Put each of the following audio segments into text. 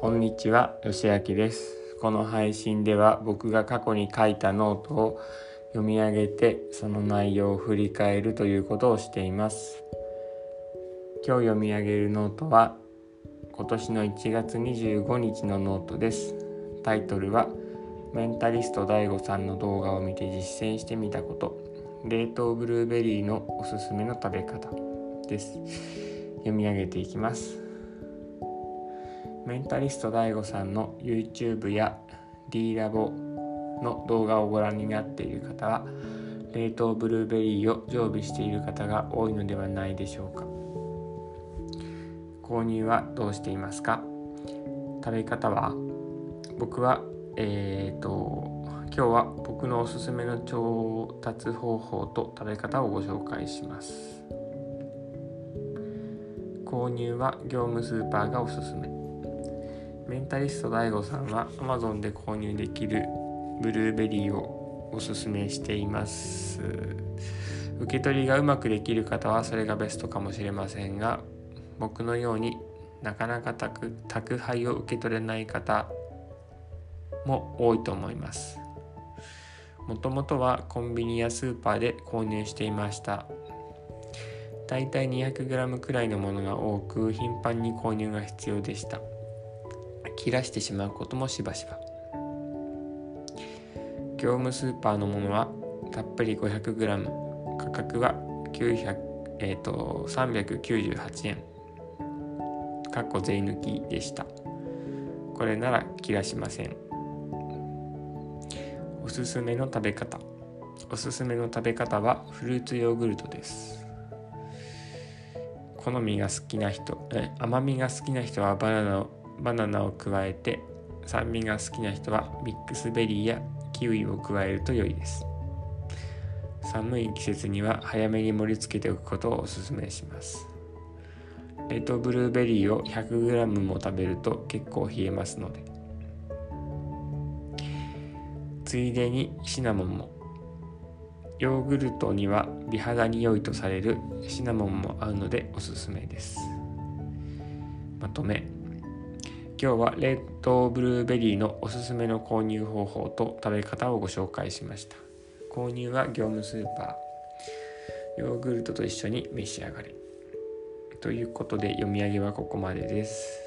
こんにちは、よしあきです。この配信では僕が過去に書いたノートを読み上げてその内容を振り返るということをしています。今日読み上げるノートは今年の1月25日のノートです。タイトルはメンタリスト DAIGO さんの動画を見て実践してみたこと冷凍ブルーベリーのおすすめの食べ方です。読み上げていきます。メンタリスト DAIGO さんの YouTube や D ラボの動画をご覧になっている方は冷凍ブルーベリーを常備している方が多いのではないでしょうか。購入はどうしていますか？食べ方は？僕はえー、と今日は僕のおすすめの調達方法と食べ方をご紹介します。購入は業務スーパーがおすすめ。メンタリスト DAIGO さんは Amazon で購入できるブルーベリーをおすすめしています。受け取りがうまくできる方はそれがベストかもしれませんが僕のようになかなか宅宅配を受け取れない方も多いと思います。もともとはコンビニやスーパーで購入していました。だいたい 200g くらいのものが多く頻繁に購入が必要でした。切らしてしまうこともしばしば。業務スーパーのものはたっぷり 500g 価格は900、えー、と398円かっこ税抜きでした。これなら切らしません。おすすめの食べ方。おすすめの食べ方はフルーツヨーグルトです。好みが好きな人甘みが好きな人はバナナをバナナを加えて酸味が好きな人はミックスベリーやキウイを加えると良いです。寒い季節には早めに盛り付けておくことをおすすめします。冷凍ブルーベリーを 100g も食べると結構冷えますので。ついでにシナモンも。ヨーグルトには美肌に良いとされるシナモンも合うのでおすすめです。まとめ。今日は冷凍ブルーベリーのおすすめの購入方法と食べ方をご紹介しました。購入は業務スーパー。ヨーグルトと一緒に召し上がれ。ということで読み上げはここまでです。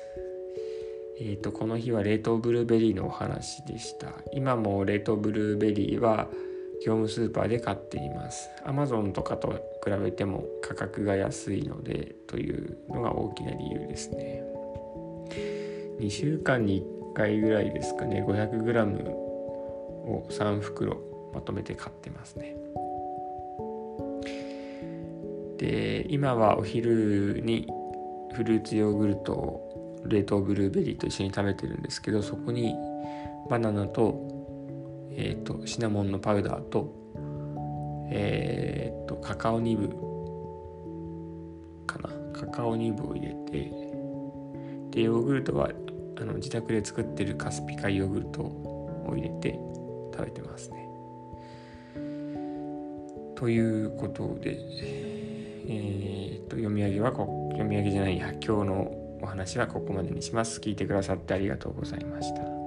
えーとこの日は冷凍ブルーベリーのお話でした。今も冷凍ブルーベリーは業務スーパーで買っています。Amazon とかと比べても価格が安いのでというのが大きな理由ですね。2週間に1回ぐらいですかね。500g を3袋まとめて買ってますね。で今はお昼にフルーツヨーグルトを冷凍ブルーベリーと一緒に食べてるんですけどそこにバナナと,、えーと、シナモンのパウダーと,、えーと、とカカオニブかな。カカオニブを入れてでヨーグルトはあの自宅で作ってるカスピカヨーグルトを入れて食べてますね。ということで、えー、と読み上げはこ読み上げじゃないや今日のお話はここまでにします。聞いてくださってありがとうございました。